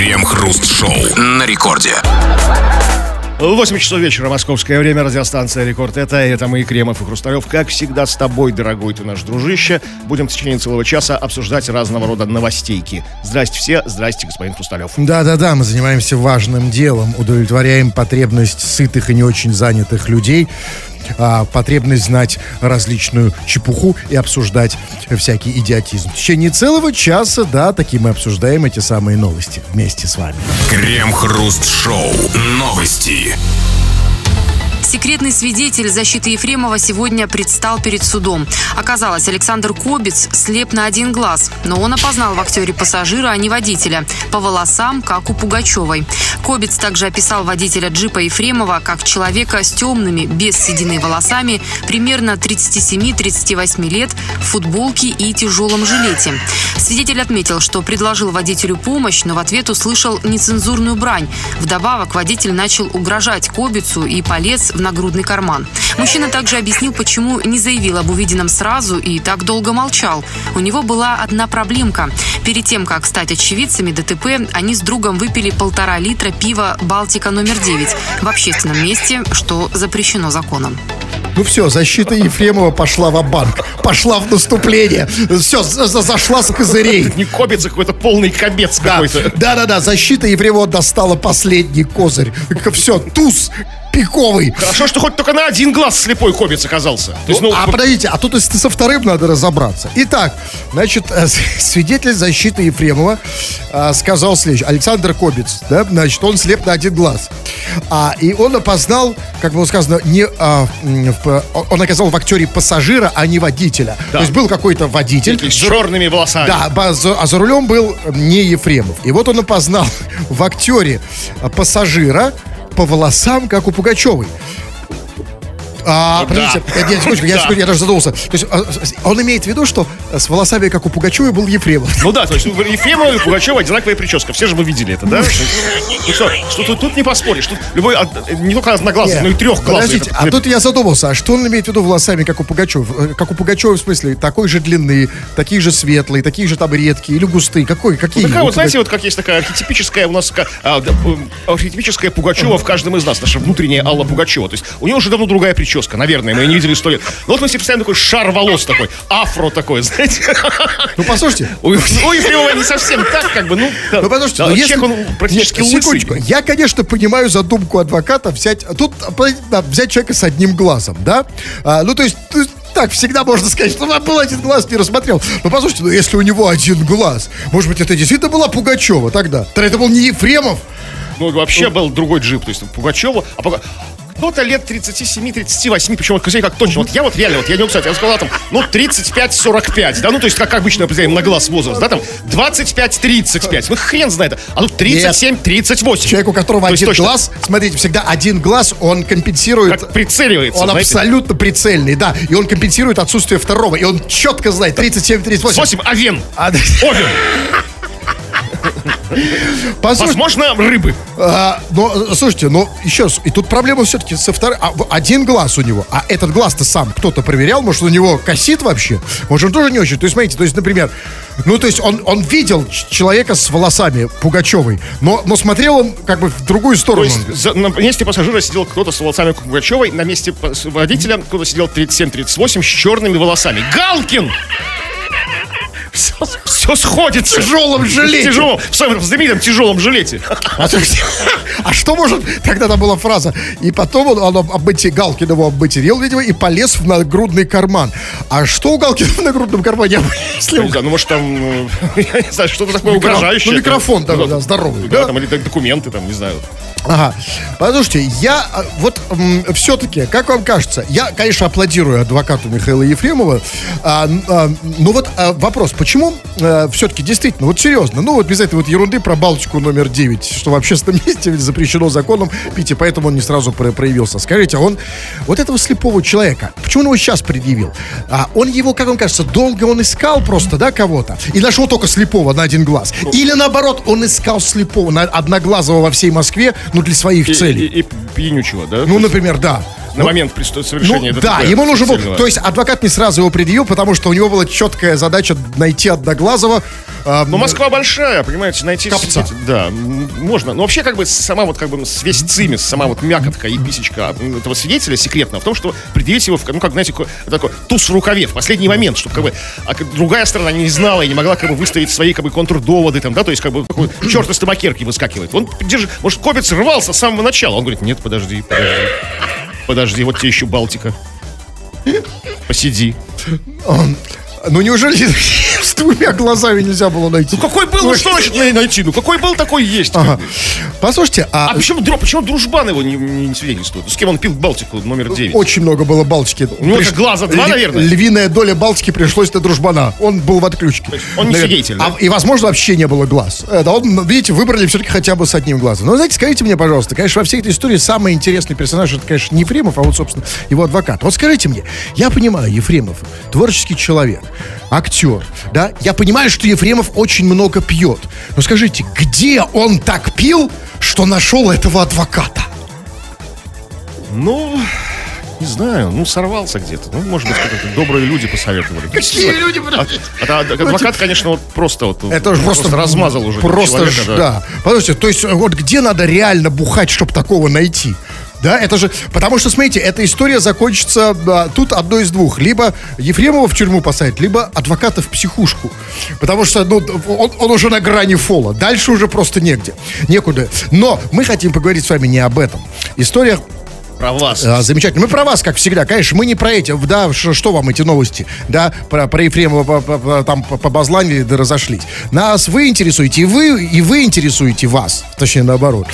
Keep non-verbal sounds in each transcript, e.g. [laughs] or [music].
Крем-хруст-шоу на рекорде. 8 часов вечера, московское время, радиостанция «Рекорд». Это, это мы, Кремов и Хрусталев. Как всегда, с тобой, дорогой ты наш дружище. Будем в течение целого часа обсуждать разного рода новостейки. Здрасте все, здрасте, господин Хрусталев. Да-да-да, мы занимаемся важным делом, удовлетворяем потребность сытых и не очень занятых людей а, потребность знать различную чепуху и обсуждать всякий идиотизм. В течение целого часа, да, такие мы обсуждаем эти самые новости вместе с вами. Крем-хруст-шоу. Новости. Секретный свидетель защиты Ефремова сегодня предстал перед судом. Оказалось, Александр Кобец слеп на один глаз, но он опознал в актере пассажира, а не водителя. По волосам, как у Пугачевой. Кобец также описал водителя джипа Ефремова как человека с темными, без седины волосами, примерно 37-38 лет, в футболке и тяжелом жилете. Свидетель отметил, что предложил водителю помощь, но в ответ услышал нецензурную брань. Вдобавок водитель начал угрожать Кобицу и полез в нагрудный карман. Мужчина также объяснил, почему не заявил об увиденном сразу и так долго молчал. У него была одна проблемка. Перед тем, как стать очевидцами ДТП, они с другом выпили полтора литра пива «Балтика номер 9» в общественном месте, что запрещено законом. Ну все, защита Ефремова пошла в банк Пошла в наступление. Все, зашла с козырей. Не кобец, а какой-то полный кобец да. какой-то. Да-да-да, защита Ефремова достала последний козырь. Все, туз пиковый. Хорошо, что хоть только на один глаз слепой кобец оказался. То есть, ну, ну, а подождите, а тут если со вторым надо разобраться. Итак, значит, э, [laughs] свидетель защиты Ефремова а, сказал следующее. Александр Кобец, да, значит, он слеп на один глаз. А, и он опознал, как было сказано, не, а, в, он оказал в актере пассажира, а не водителя. Да. То есть был какой-то водитель. С черными волосами. Да, а за рулем был не Ефремов. И вот он опознал [laughs] в актере пассажира, по волосам, как у Пугачевой. А, подождите, да. нет, секундочку, я, да. я даже задумался. То есть а, он имеет в виду, что с волосами, как у Пугачева, был Ефремов. Ну да, то есть у Ефремова и Пугачева одинаковая прическа. Все же мы видели это, да? Ну что, что тут, тут не поспоришь. Тут любой, не только одноглазый, но и трехглазый. Подождите, а тут я задумался, а что он имеет в виду волосами, как у Пугачева? Э, как у Пугачева, в смысле, такой же длины, такие же светлые, такие же там редкие или густые? Какой, какие? Ну, такая вот, знаете, вот как есть такая архетипическая у нас, а, архетипическая Пугачева в каждом из нас, наша внутренняя Алла Пугачева. То есть у нее уже давно другая прическа, наверное, мы ее не видели сто лет. Ну вот мы себе представим такой шар волос такой, афро такой, знаете. Ну послушайте. [laughs] У, у Ефремова не совсем так, как бы, ну. Ну послушайте, да, ну, если... он практически Нет, лысый. Я, конечно, понимаю задумку адвоката взять, тут да, взять человека с одним глазом, да? А, ну то есть, так всегда можно сказать, что был один глаз, не рассмотрел. Но послушайте, ну если у него один глаз, может быть, это действительно была Пугачева тогда? Тогда это был не Ефремов. Ну, вообще ну, был другой джип, то есть Пугачева. А Пуга кто-то лет 37-38, причем вот как точно, вот я вот реально, вот я не кстати, я сказал там, ну, 35-45, да, ну, то есть, как обычно определяем на глаз возраст, да, там, 25-35, ну, хрен знает, а тут 37-38. Человек, у которого то один точно... глаз, смотрите, всегда один глаз, он компенсирует... Как прицеливается, Он знаете? абсолютно прицельный, да, и он компенсирует отсутствие второго, и он четко знает, 37-38. 8, овен. А, Овен. [laughs] [laughs] Возможно, рыбы. А, но, слушайте, но еще раз, и тут проблема все-таки со вторым. А, один глаз у него, а этот глаз-то сам кто-то проверял, может, у него косит вообще? Может, он тоже не очень. То есть, смотрите, то есть, например, ну, то есть он, он видел человека с волосами Пугачевой, но, но смотрел он как бы в другую сторону. То есть за, на месте пассажира сидел кто-то с волосами Пугачевой, на месте водителя кто-то сидел 37-38 с черными волосами. Галкин! Все, все сходится. В тяжелом жилете. Тяжелом, в знаменитом тяжелом жилете. А, а что может... Тогда там была фраза. И потом он, он обмыти, Галкин его обматерил, видимо, и полез в нагрудный карман. А что у Галкина в нагрудном кармане? Если... Ну, ну, может, там, ну, [laughs] я не знаю, что-то такое Микро... угрожающее. Ну, микрофон, там, да, здоровый. Да, да, там, или документы, там, не знаю. Ага. Послушайте, я а, вот все-таки, как вам кажется, я, конечно, аплодирую адвокату Михаила Ефремова, а, а, но вот а, вопрос, почему а, все-таки действительно, вот серьезно, ну вот без этой вот ерунды про Балтику номер 9, что в общественном месте запрещено законом пить, и поэтому он не сразу про проявился. Скажите, он вот этого слепого человека, почему он его сейчас предъявил? А, он его, как вам кажется, долго он искал просто, да, кого-то, и нашел только слепого на один глаз? Или наоборот, он искал слепого, на одноглазого во всей Москве, ну, для своих и, целей. И, и, пьянючего, да? Ну, например, да. На ну, момент совершения ну, Да, ему нужен был... То есть адвокат не сразу его предъявил, потому что у него была четкая задача найти Одноглазого, а, Но Москва большая, понимаете, найти... Копца. Да, можно. Но вообще, как бы, сама вот, как бы, весь цимис, сама вот мякотка и писечка этого свидетеля секретно в том, что предъявить его, в, ну, как, знаете, такой, туз в рукаве в последний момент, чтобы, как бы, а другая сторона не знала и не могла, как бы, выставить свои, как бы, контрдоводы, там, да, то есть, как бы, такой черт из табакерки выскакивает. Он, держи, может, Копец рвался с самого начала. Он говорит, нет, подожди, подожди. Подожди, вот тебе еще Балтика. Посиди. Ну неужели двумя глазами нельзя было найти? Ну какой был, ну что значит най- найти? Ну какой был, такой есть. Ага. Послушайте, а, А почему, почему дружбан его не, не, свидетельствует? С кем он пил Балтику номер 9? очень много было Балтики. У него же глаза два, наверное? Львиная доля Балтики пришлось на дружбана. Он был в отключке. он не Наверное. свидетель, да? А- и, возможно, вообще не было глаз. Это он, видите, выбрали все-таки хотя бы с одним глазом. Но, знаете, скажите мне, пожалуйста, конечно, во всей этой истории самый интересный персонаж, это, конечно, не Ефремов, а вот, собственно, его адвокат. Вот скажите мне, я понимаю, Ефремов творческий человек, актер, да, я понимаю, что Ефремов очень много пьет. Но скажите, где он так пил, что нашел этого адвоката? Ну, не знаю, ну сорвался где-то. Ну, может быть, как-то добрые люди посоветовали. Какие люди, А, а- а адвокат, конечно, вот просто вот Это уже просто, размазал уже Просто человека, ж, да. Подождите, то есть вот где надо реально бухать, чтобы такого найти? Да, это же, потому что, смотрите, эта история закончится да, тут одно из двух. Либо Ефремова в тюрьму посадят, либо адвоката в психушку. Потому что, ну, он, он уже на грани фола. Дальше уже просто негде. Некуда. Но мы хотим поговорить с вами не об этом. История Про вас. а, замечательно. Мы про вас, как всегда. Конечно, мы не про эти. Да, ш- что вам эти новости? Да, про, про Ефремова по- по- по- там по- побазланили да разошлись. Нас вы интересуете, и вы, и вы интересуете вас. Точнее, наоборот.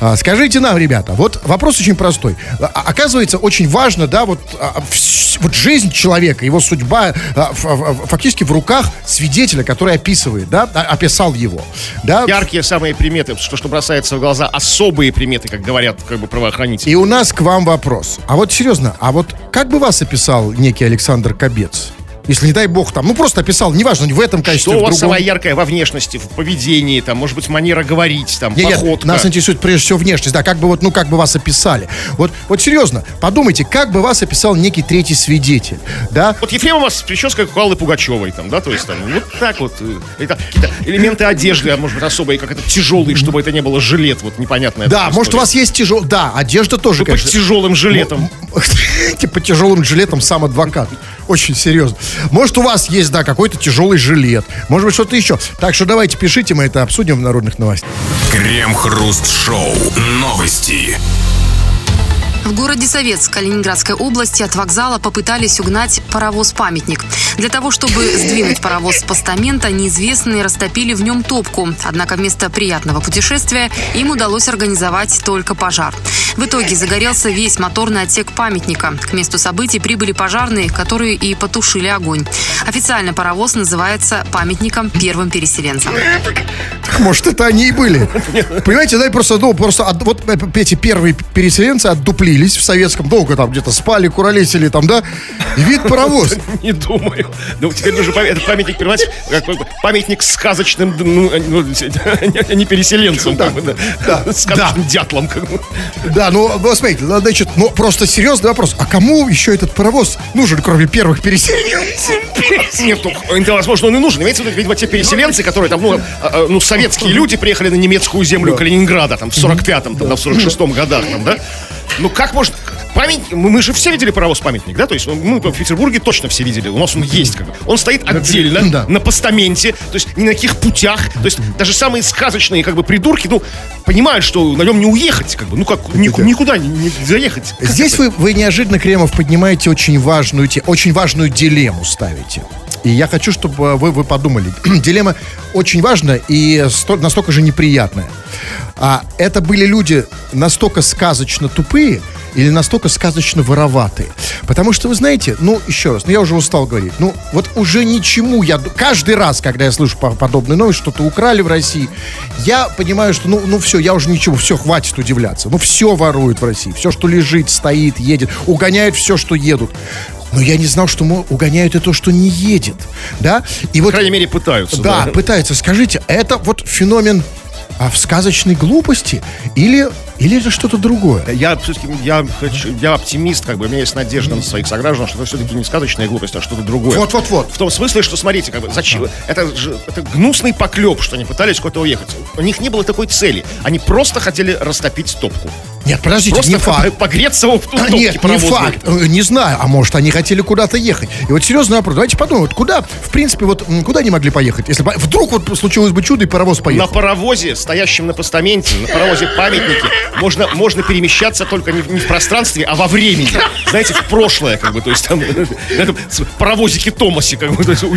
А, скажите нам, ребята, вот вопрос очень простой. А- Оказывается, очень важно, да, вот, а, вс- вот жизнь человека, его судьба ф- фактически в руках свидетеля, который описывает, да, а- описал его. Да, Яркие самые приметы, что, что бросается в глаза, особые приметы, как говорят как бы правоохранители. И у нас к вам вопрос. А вот серьезно, а вот как бы вас описал некий Александр Кобец? Если, не дай бог, там, ну просто описал, неважно, в этом качестве, Что у вас самое яркое во внешности, в поведении, там, может быть, манера говорить, там, Нет, нет, походка. нас интересует прежде всего внешность, да, как бы вот, ну, как бы вас описали. Вот, вот серьезно, подумайте, как бы вас описал некий третий свидетель, да? Вот Ефремова с прической как у Аллы Пугачевой, там, да, то есть там, вот так вот. э, Это какие-то элементы одежды, а может быть, особые, как это тяжелые, чтобы это не было жилет, вот непонятная. Да, может, у вас есть тяжелый... Да, одежда тоже, Под конечно. тяжелым жилетом. [laughs] Типа тяжелым жилетом сам адвокат. Очень серьезно. Может, у вас есть, да, какой-то тяжелый жилет. Может быть, что-то еще. Так что давайте пишите, мы это обсудим в народных новостях. Крем-хруст-шоу. Новости. В городе Советск Калининградской области от вокзала попытались угнать паровоз-памятник. Для того, чтобы сдвинуть паровоз с постамента, неизвестные растопили в нем топку. Однако вместо приятного путешествия им удалось организовать только пожар. В итоге загорелся весь моторный отсек памятника. К месту событий прибыли пожарные, которые и потушили огонь. Официально паровоз называется памятником первым переселенцам. Может, это они и были. Понимаете, да, просто, ну, просто от- вот эти первые переселенцы отдуплились в советском, долго там где-то спали, куролесили там, да, и вид паровоз. [laughs] Не думаю. Ну, теперь этот памятник памятник сказочным, ну, ну, не переселенцам, да. [laughs] сказочным бы. Да, ну, смотрите, ну, значит, ну, просто серьезный вопрос. А кому еще этот паровоз нужен, кроме первых переселенцев? [laughs] Нет, ну, возможно, он и нужен. Имеется в виду, видимо, те переселенцы, которые там, ну, а, а, ну, советские люди приехали на немецкую землю Калининграда, там, в 45-м, там, в 46-м годах, там, да? Ну, как может... Памятник, мы, же все видели паровоз-памятник, да? То есть, мы в Петербурге точно все видели. У нас он есть, как бы. Он стоит отдельно, Да. на постаменте, то есть, ни на каких путях. То есть, даже самые сказочные, как бы, придурки, ну, понимают, что на нем не уехать, как бы. Ну, как, ни- никуда не, не заехать. Как Здесь это? вы, вы неожиданно, Кремов, поднимаете очень важную, очень важную дилемму ставите. И я хочу, чтобы э, вы, вы подумали. [clears throat] Дилемма очень важная и сто- настолько же неприятная. А это были люди настолько сказочно тупые или настолько сказочно вороватые? Потому что, вы знаете, ну, еще раз, ну, я уже устал говорить, ну, вот уже ничему я... Каждый раз, когда я слышу по- подобные новости, что-то украли в России, я понимаю, что, ну, ну, все, я уже ничего, все, хватит удивляться. Ну, все воруют в России. Все, что лежит, стоит, едет, угоняют все, что едут. Но я не знал, что угоняют и то, что не едет. Да? И По вот крайней мере, пытаются. да, пытаются. Скажите, это вот феномен а в сказочной глупости? Или, или это что-то другое? Я все-таки я, хочу, я оптимист, как бы, у меня есть надежда на своих сограждан, что это все-таки не сказочная глупость, а что-то другое. Вот-вот-вот. В том смысле, что, смотрите, как бы, зачем, это, это гнусный поклеп, что они пытались куда-то уехать. У них не было такой цели. Они просто хотели растопить топку. Нет, подождите, Просто не факт. погреться в ту А, Нет, не факт. Э, Не знаю. А может, они хотели куда-то ехать. И вот серьезный вопрос. Давайте подумаем, вот куда, в принципе, вот куда они могли поехать? Если бы вдруг вот случилось бы чудо, и паровоз На поехал. паровозе, стоящем на постаменте, на паровозе памятники, можно, можно перемещаться только не, в- не в пространстве, а во времени. Знаете, в прошлое, как бы, то есть там на этом паровозике Томасе, как бы, то есть у- у-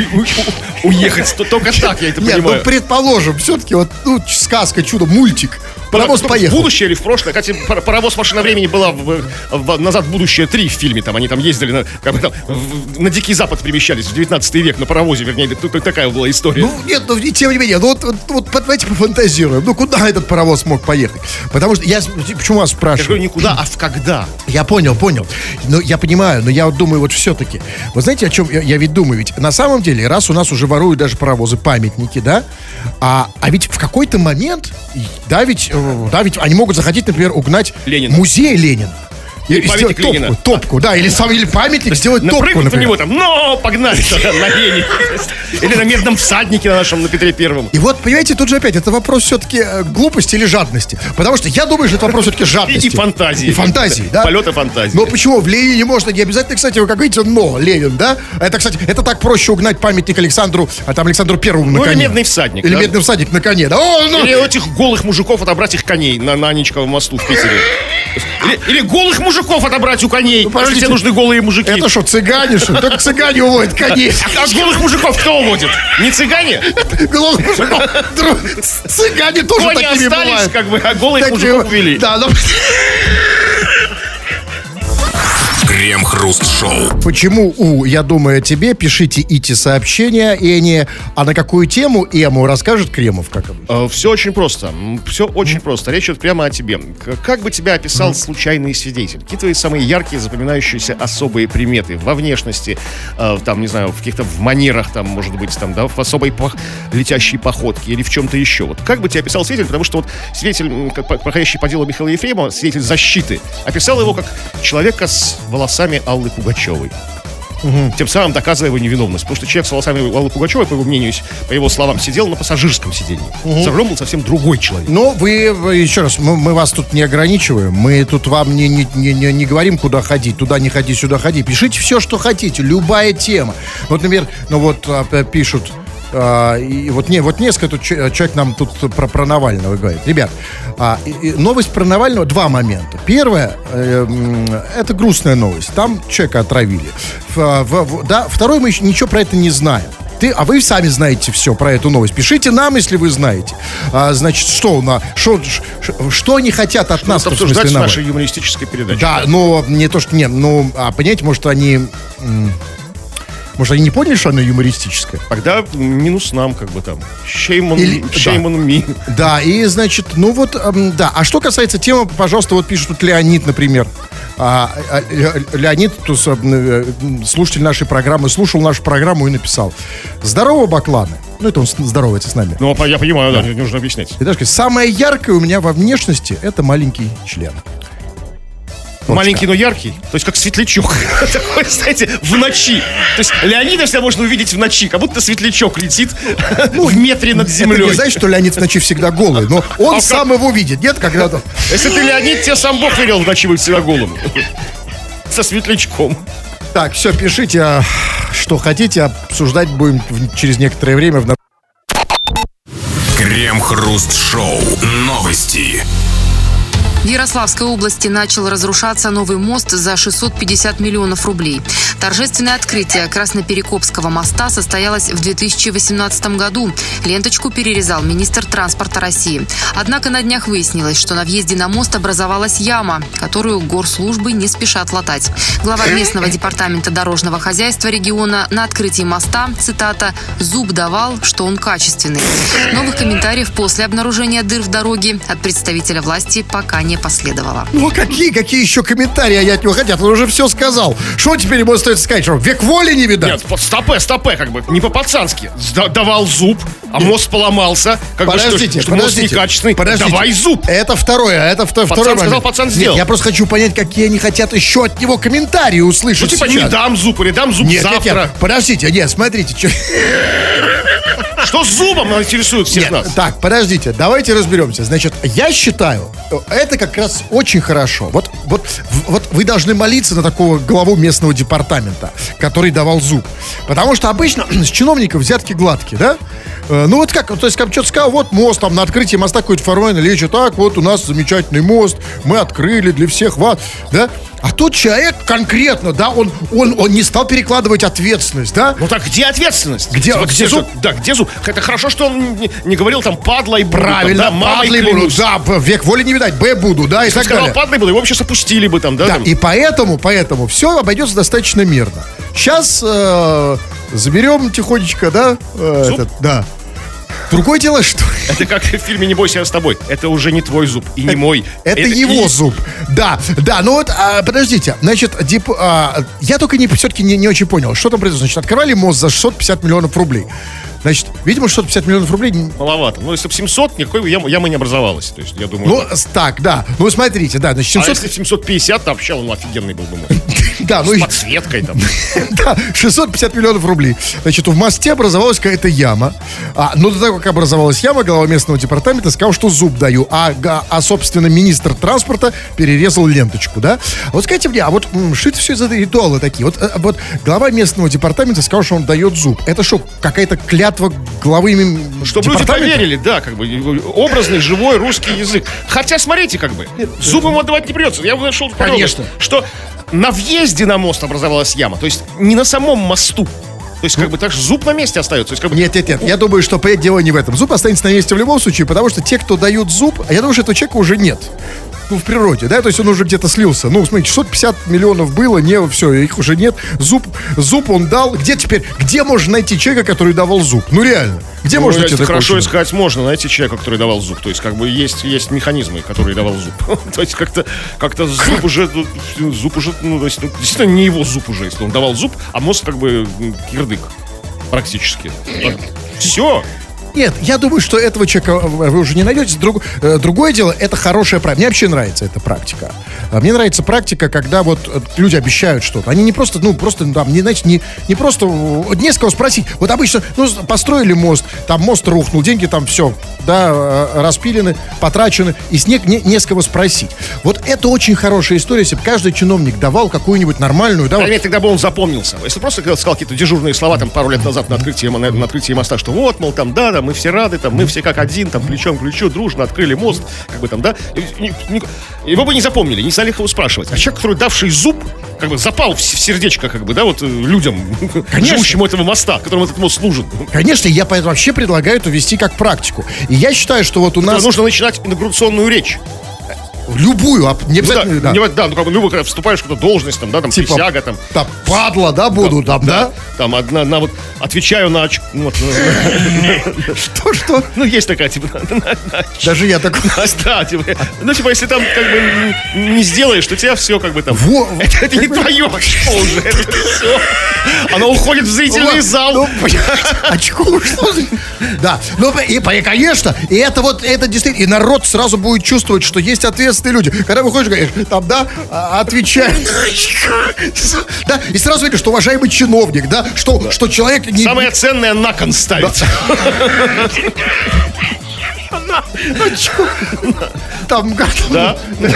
у- уехать. То- Только так я это Нет, понимаю. ну предположим, все-таки вот ну, сказка, чудо, мультик. Паровоз В поехал. будущее или в прошлое. Кстати, пар- паровоз машина времени была в, в «Назад в будущее 3» в фильме. Там они там ездили на, как бы там, в- на Дикий Запад перемещались в 19 век на паровозе, вернее. Тут такая была история. Ну, нет, ну, тем не менее, ну, вот, вот, вот давайте пофантазируем. Ну, куда этот паровоз мог поехать? Потому что я, почему вас я говорю, спрашиваю? никуда, а в когда. Я понял, понял. Ну, я понимаю, но я вот думаю, вот все-таки. Вы знаете, о чем я, я ведь думаю? Ведь на самом деле, раз у нас уже воруют даже паровозы, памятники, да? А, а ведь в какой-то момент, да, ведь, э, да, ведь они могут захотеть, например, угнать Ленина. музей Ленина. И, Или сделать Ленина. топку, топку, да, или сам, или памятник сделать топку, Напрыгнуть на например. него там, но погнали на Лене. Или на медном всаднике на нашем, на Петре Первом. И вот, понимаете, тут же опять, это вопрос все-таки э, глупости или жадности. Потому что я думаю, что это вопрос все-таки жадности. И фантазии. И фантазии, да? Полета фантазии. Но почему? В Ленине можно не обязательно, кстати, вы как видите, но Ленин, да? Это, кстати, это так проще угнать памятник Александру, а там Александру Первому на Ну, или коне. медный всадник, Или медный всадник на коне, да? Ну, Или этих голых мужиков отобрать их коней на, на Анечковом мосту в Питере. Или, или голых мужиков отобрать у коней, если подождите. тебе нужны голые мужики. это что, цыгане, что? Только цыгане уводят коней. А голых мужиков кто уводит? Не цыгане? Голых мужиков. Цыгане тоже Кони такими остались, бывают. как бы, а голых мужиков увели. Да, ну, Крем-хруст-шоу. Почему у «Я думаю о тебе» пишите «Ити сообщения» и не «А на какую тему Эму расскажет Кремов, как обычно». Все очень просто. Все очень просто. Речь идет прямо о тебе. Как бы тебя описал случайный свидетель? Какие твои самые яркие, запоминающиеся особые приметы во внешности, э, там, не знаю, в каких-то в манерах, там, может быть, там, да, в особой пох- летящей походке или в чем-то еще. Вот как бы тебя описал свидетель? Потому что вот свидетель, проходящий по делу Михаила Ефремова, свидетель защиты, описал его как человека с волосами Аллы Пугачевой. Тем самым доказывая его невиновность. Потому что человек с волосами Аллы Пугачевой, по его мнению, по его словам, сидел на пассажирском сиденье. За рулем был совсем другой человек. Но вы, вы, еще раз, мы, мы вас тут не ограничиваем. Мы тут вам не, не, не, не, не говорим, куда ходить. Туда не ходи, сюда ходи. Пишите все, что хотите. Любая тема. Вот, например, ну вот а, пишут... а, и вот, не, вот несколько тут че- человек нам тут про, про Навального говорит. Ребят, а, и- и новость про Навального, два момента. Первое, э, это грустная новость. Там человека отравили. Ф- в- в- да, второй, мы еще ничего про это не знаем. Ты, а вы сами знаете все про эту новость. Пишите нам, если вы знаете. А, значит, что, на, шо- ш- что они хотят от нас, Нас в смысле, обсуждать в Навальный? нашей юмористической передаче. Да, но не то, что не, ну, а, понимаете, может, они... Может, они не поняли, что она юмористическая? Тогда минус нам, как бы там. Shame on, Или- shame on me. Да, и, значит, ну вот, эм, да. А что касается темы, пожалуйста, вот пишет тут Леонид, например. А, а, Ле- Леонид, тут, э, э, слушатель нашей программы, слушал нашу программу и написал. Здорово, Бакланы. Ну, это он здоровается с нами. Ну, по- я понимаю, да, не нужно объяснять. И даже самое яркое у меня во внешности это маленький член. Маленький, но яркий. То есть как светлячок. [laughs] Такой, знаете, в ночи. То есть Леонида всегда можно увидеть в ночи. Как будто светлячок летит [laughs] в метре над Это не землей. значит, что Леонид в ночи всегда голый, но [laughs] он А сам его видит, нет, когда-то. Если ты Леонид, тебе сам Бог велел в ночи быть всегда голым. Со светлячком. Так, все, пишите, а, что хотите, обсуждать будем через некоторое время в Крем-хруст-шоу. Новости. В Ярославской области начал разрушаться новый мост за 650 миллионов рублей. Торжественное открытие Красноперекопского моста состоялось в 2018 году. Ленточку перерезал министр транспорта России. Однако на днях выяснилось, что на въезде на мост образовалась яма, которую горслужбы не спешат латать. Глава местного департамента дорожного хозяйства региона на открытии моста, цитата, «зуб давал, что он качественный». Новых комментариев после обнаружения дыр в дороге от представителя власти пока не не последовало. Ну, а какие, какие еще комментарии они от него хотят? Он уже все сказал. Что теперь ему стоит сказать? Что век воли не видать? Нет, стопе, стопе, как бы, не по-пацански. Сда- давал зуб, а мост поломался. Как бы, что- Подождите, что, мост подождите. некачественный. Подождите. Давай зуб. Это второе, это вто- второй сказал, момент. пацан Нет, сделал. я просто хочу понять, какие они хотят еще от него комментарии услышать Ну, типа, сейчас. не дам зуб или дам зуб Нет, нет, завтра. нет, подождите, нет, смотрите. чё- Что с зубом интересует всех Нет, нас? Так, подождите, давайте разберемся. Значит, я считаю, это как раз очень хорошо. Вот, вот, вот вы должны молиться на такого главу местного департамента, который давал зуб. Потому что обычно [clears throat] с чиновников взятки гладкие, да? Э, Ну вот как, то есть сказал, вот мост, там на открытии моста какой-то формально лечит, так, вот у нас замечательный мост, мы открыли для всех вас, да? А тут человек конкретно, да, он, он, он не стал перекладывать ответственность, да? Ну так где ответственность? Где- где что- зуб? Да, где зуб? Это хорошо, что он не, не говорил там падла и буду, там, Правильно, да, мамой падлой буду, клянусь. да, век воли не видать, Б буду, да, и так сказал далее. падлой буду, его вообще опустили бы там, да? Да, там. и поэтому, поэтому все обойдется достаточно мирно. Сейчас заберем тихонечко, да, э, этот, да. Другое дело, что Это как в фильме «Не бойся, я с тобой». Это уже не твой зуб и не мой. это его и- зуб. Да, да, ну вот, а, подождите, значит, дип- а, я только не, все-таки не, не очень понял, что там произошло. Значит, открывали мост за 650 миллионов рублей. Значит, видимо, 650 миллионов рублей Маловато. Ну, если бы 700, никакой ямы, ямы не образовалась. То есть, я думаю... Ну, с- так, да. Ну, смотрите, да, значит, а 700... если 750, то вообще он офигенный был бы. мост. [laughs] Да, ну, С подсветкой там. [laughs] Да, 650 миллионов рублей. Значит, в мосте образовалась какая-то яма. А, но до того, как образовалась яма, глава местного департамента сказал, что зуб даю. А, а собственно, министр транспорта перерезал ленточку, да? А Вот скажите мне, а вот что это все за ритуалы такие? Вот, э, вот глава местного департамента сказал, что он дает зуб. Это что, какая-то клятва главы м, Чтобы люди поверили, да, как бы образный, живой русский язык. Хотя, смотрите, как бы, зуб ему отдавать не придется. Я нашел Конечно. что на въезде на мост образовалась яма. То есть не на самом мосту. То есть, как бы, так же зуб на месте остается. То есть, как бы, Нет, нет, нет. Я думаю, что дело не в этом. Зуб останется на месте в любом случае, потому что те, кто дают зуб, я думаю, что этого человека уже нет. Ну, в природе, да, то есть он уже где-то слился. Ну, смотрите, 650 миллионов было, не, все, их уже нет. Зуб, зуб он дал. Где теперь, где можно найти человека, который давал зуб? Ну, реально. Где ну, можно найти такого хорошо человека? искать можно найти человека, который давал зуб. То есть, как бы, есть, есть механизмы, которые давал зуб. [laughs] То есть, как-то как зуб уже, зуб уже, ну, то есть, ну, действительно, не его зуб уже, если он давал зуб, а мост, как бы, кирдык. Практически. Все. Нет, я думаю, что этого человека вы уже не найдете. Друг- э, другое дело, это хорошая практика. Мне вообще нравится эта практика. А Мне нравится практика, когда вот э, люди обещают что-то. Они не просто, ну, просто, ну, там, не, знаете, не, не просто, э, не с кого спросить. Вот обычно, ну, построили мост, там мост рухнул, деньги там все, да, распилены, потрачены, и с не, не, с кого спросить. Вот это очень хорошая история, если бы каждый чиновник давал какую-нибудь нормальную, да, вот, Поверь, тогда бы он запомнился. Если просто сказал какие-то дежурные слова там пару лет назад на открытии, на, на открытии моста, что вот, мол, там, да, да, мы все рады, там, мы все как один, там, плечом к плечу, дружно открыли мост, как бы там, да, его бы не запомнили, не стали его спрашивать. А человек, который давший зуб, как бы запал в сердечко, как бы, да, вот э, людям, [laughs] живущим у этого моста, которым этот мост служит. Конечно, я поэтому вообще предлагаю это вести как практику. И я считаю, что вот у нас Нужно начинать инаугурационную речь. Любую, а не Ну да, обязательно, да. не- да, ну как бы, любо, когда вступаешь в какую-то должность, там, да, там, Типа, присяга, там, Да, падла, да, буду там, да? Там одна, на вот отвечаю на, оч- ну, вот, э, [laughs] Что, что? ну есть такая типа, Даже я такой... [laughs] да, типа, ну типа если там как бы не сделаешь, то тебя все как бы там. Во- [laughs] это, не твое очко уже, это все. Оно уходит в зрительный зал. Ну, очко за- Да, ну и, конечно, и это вот, это действительно, и народ сразу будет чувствовать, что есть ответственные люди. Когда выходишь, говоришь, там, да, а, отвечай. Да, и сразу видишь, что уважаемый чиновник, да, что, что человек не... Самое ценное на кон ставить. [laughs] Там, как Да. Ну,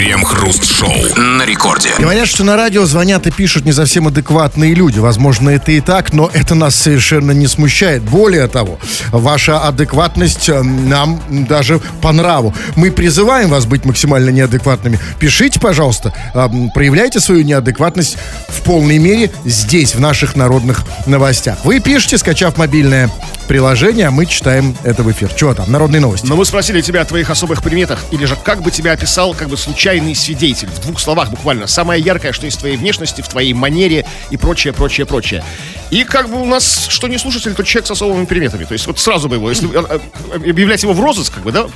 Крем-хруст-шоу на рекорде. Говорят, что на радио звонят и пишут не совсем адекватные люди. Возможно, это и так, но это нас совершенно не смущает. Более того, ваша адекватность э, нам даже по нраву. Мы призываем вас быть максимально неадекватными. Пишите, пожалуйста, э, проявляйте свою неадекватность в полной мере здесь, в наших народных новостях. Вы пишете, скачав мобильное приложение, а мы читаем это в эфир. Чего там? Народные новости. Но мы спросили тебя о твоих особых приметах, или же как бы тебя описал как бы случайный свидетель, в двух словах буквально. Самое яркое, что в твоей внешности, в твоей манере и прочее, прочее, прочее. И как бы у нас, что не слушатель, то человек с особыми приметами. То есть вот сразу бы его, если э, э, объявлять его в розыск, как бы, да,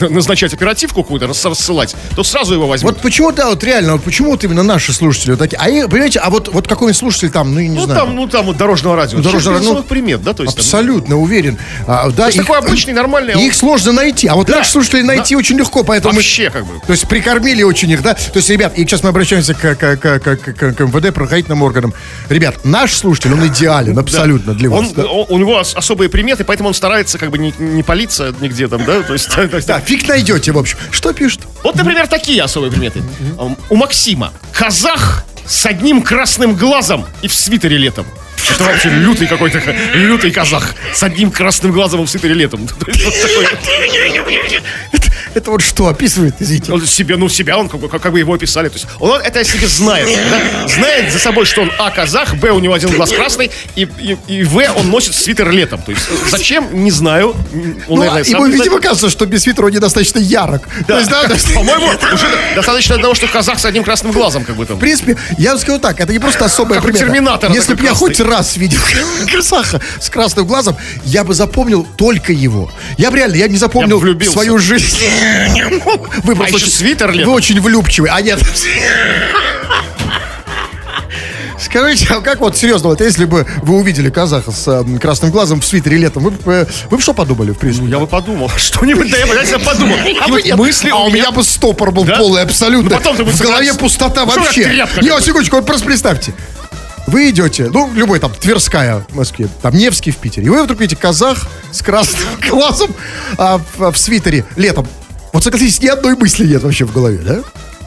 назначать оперативку какую-то, рас- рассылать, то сразу его возьмут. Вот почему, да, вот реально, вот почему вот именно наши слушатели вот такие? А, понимаете, а вот, вот какой-нибудь слушатель там, ну, я не ну, знаю. там, ну, там вот дорожного радио. Ну, дорожного- без ну, примет, да, то есть. там, Абсолютно уверен. А, да, то есть такой обычный, нормальный. а он их сложно найти, а вот Да. наших слушателей найти очень легко, поэтому Вообще, как бы. то есть прикормили очень их, да. То есть, ребят, и сейчас мы обращаемся к, к, к, к, к- к МВД, правоохранительным органам. Ребят, наш слушатель, он идеален абсолютно для вас. Он, да. он- у него ос- особые приметы, поэтому он старается как бы не, не палиться нигде там, да, то есть- [laughs] Да, фиг найдете, в общем. Что пишут? Вот, например, такие особые приметы. У Максима казах с одним красным глазом и в свитере летом. Это вообще лютый какой-то, лютый казах с одним красным глазом и в свитере летом. [laughs] То [laughs] Это вот что описывает, извините? Он себе, ну, себя, он как бы, как бы его описали. То есть он это о себе знает. да? Знает за собой, что он А, казах, Б, у него один глаз красный, и, и, и В, он носит свитер летом. То есть зачем, не знаю. Он, Ну, наверное, ему, не знает. видимо, кажется, что без свитера он недостаточно ярок. То есть, да, то есть, [laughs] По-моему, уже достаточно одного, что казах с одним красным глазом, как бы там. В принципе, я вам скажу так, это не просто особая Как примета. Терминатора Если бы я хоть раз видел [laughs] Казаха с красным глазом, я бы запомнил только его. Я бы реально, я не запомнил бы свою жизнь. Вы просто еще очень- свитер Вы летом. очень влюбчивый. А нет. Скажите, а как вот серьезно, вот если бы вы увидели казаха с э, красным глазом в свитере летом, вы э, вы бы что подумали, в принципе? Я бы подумал, [laughs] что-нибудь, да я бы обязательно подумал. [laughs] А вы нет. мысли а у меня бы стопор был Да? полный абсолютно. Ну, потом ты в голове согласен. пустота Ну, вообще. тряпка какая-то. секундочку, вот просто представьте. Вы идете, ну, любой там, Тверская в Москве, там, Невский в Питере, и вы вдруг видите казах с красным [laughs] глазом а, в, в свитере летом. Вот согласитесь, ни одной мысли нет вообще в голове, да?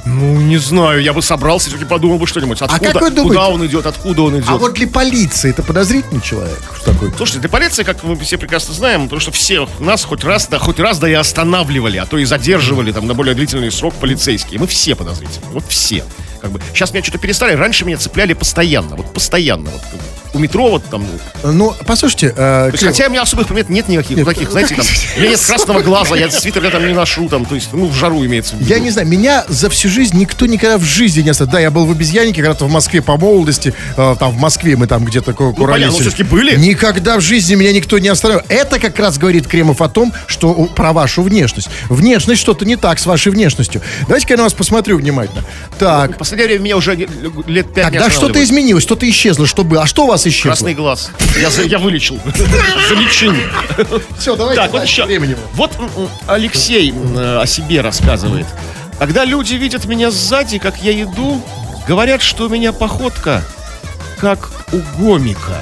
Ну, не знаю, я бы собрался, все-таки подумал бы что-нибудь. Откуда, как вы думаете? куда он идет, откуда он идет. А вот для полиции это подозрительный человек такой? Слушайте, для полиции, как мы все прекрасно знаем, потому что все нас хоть раз, да, хоть раз да и останавливали, а то и задерживали там на более длительный срок полицейские. Мы все подозрительны, вот все. Как бы, сейчас меня что-то перестали, раньше меня цепляли постоянно, вот постоянно. Вот, как бы, у метро вот там, Ну, послушайте, э, есть, хотя у меня особых примет нет никаких, ну, таких, знаете, там, у меня нет красного глаза, я свитер я там не ношу, там, то есть, ну, в жару имеется в виду. Я не знаю, меня за всю жизнь никто никогда в жизни не оставил. Да, я был в обезьяннике когда-то в Москве по молодости. э, там в Москве мы там где-то куролесили. понятно, ну, всё-таки были? Никогда в жизни меня никто не оставлял. Это как раз говорит Кремов о том, что про вашу внешность. Внешность что-то не так с вашей внешностью. Давайте-ка я на вас посмотрю внимательно. Так, В последнее время меня уже лет пять тогда что-то изменилось, что-то исчезло, что было. А что у вас исчезло? Красный глаз. Я, я вылечил. [laughs] Залечил. Все, давайте. Так, вот еще. времени. Вот Алексей э, о себе рассказывает. Когда люди видят меня сзади, как я иду, говорят, что у меня походка как у гомика.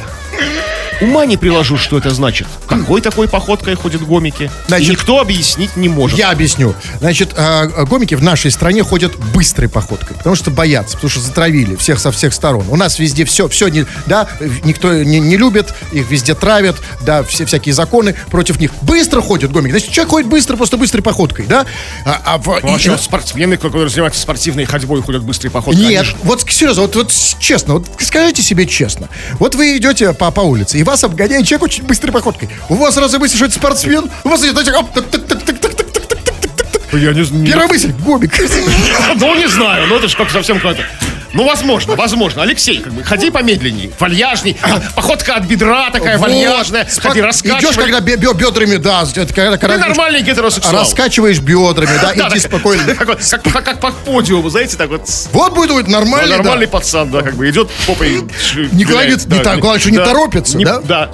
Ума не приложу, что это значит. Какой такой походкой ходят гомики? Значит, И никто объяснить не может. Я объясню. Значит, а, а, гомики в нашей стране ходят быстрой походкой, потому что боятся, потому что затравили всех со всех сторон. У нас везде все, все, не, да, никто не, не любит, их везде травят, да, все всякие законы против них. Быстро ходят гомики. Значит, человек ходит быстро, просто быстрой походкой, да? А, а в- Ну, вообще, и- спортсмены, которые занимаются спортивной ходьбой, ходят быстрой походкой. они Нет, же- вот серьезно, вот, вот честно, вот скажите себе честно. Вот вы идете по, по улице, и вас обгоняет человек очень быстрой походкой. У вас сразу мысль, что это спортсмен, у вас идет, оп, так, так, так, так, так, так, так, так, так, так, так. Я не знаю. Первая мысль, гомик. [laughs] Ну, не знаю, ну это же как совсем какое-то... Ну, возможно, возможно. Алексей, как бы, ходи помедленней, вальяжней. [coughs] Походка от бедра такая Вот. вальяжная. Ходи, Идешь, раскачивай. когда бе- бе- бедрами, да, это когда, Ты когда нормальный гетеросексуал. раскачиваешь бедрами, да, [laughs] иди спокойно. [laughs] Как, по подиуму, знаете, так вот. Вот будет, нормальный, нормальный да. пацан, да, как бы идет попой. ш- Не клонится, не так, главное, что не торопится, да? Да.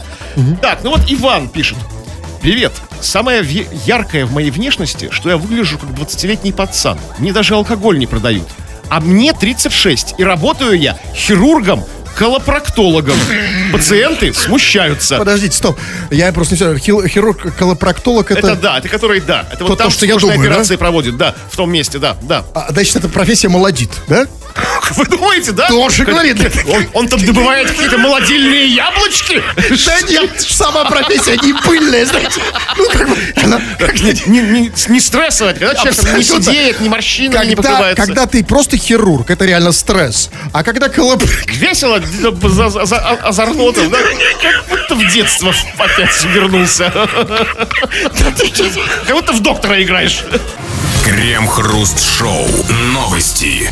Так, ну вот Иван пишет. Привет. Самое яркое в моей внешности, что я выгляжу как 20-летний пацан. Мне даже алкоголь не продают. А мне 36, и работаю я хирургом, колопроктологом. Пациенты смущаются. Подождите, стоп. Я просто не все. Хирург, колопроктолог это... Это да, это который, да. Это То- вот то, там что я думаю, да? операции проводят, да, в том месте, да, да. А, значит, это профессия молодит, да? [laughs] Вы думаете, да? Тоже говорит. [laughs] Он, там добывает какие-то молодильные яблочки? Да нет, сама профессия не пыльная, знаете. Ну, как бы, она- Не, не- не стрессовать, когда человек не сидеет, ни морщинами не покрывается. когда ты просто хирург, это реально стресс. А когда колоп... Весело, озорно там, да? Как будто в детство опять вернулся. Как будто в доктора играешь. Крем-хруст-шоу. Новости.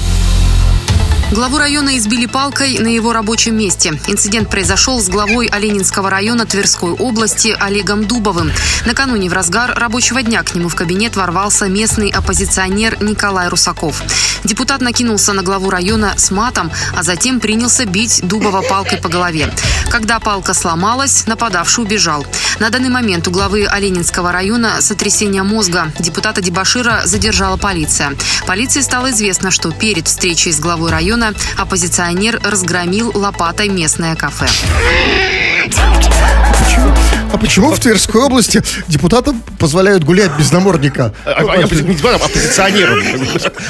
Главу района избили палкой на его рабочем месте. Инцидент произошел с главой Оленинского района Тверской области Олегом Дубовым. Накануне в разгар рабочего дня к нему в кабинет ворвался местный оппозиционер Николай Русаков. Депутат накинулся на главу района с матом, а затем принялся бить Дубова палкой по голове. Когда палка сломалась, нападавший убежал. На данный момент у главы Оленинского района сотрясение мозга. Депутата Дебашира задержала полиция. Полиции стало известно, что перед встречей с главой района района оппозиционер разгромил лопатой местное кафе. А почему в Тверской области депутатам позволяют гулять без намордника? А, а, а, не депутатам, оппозиционером.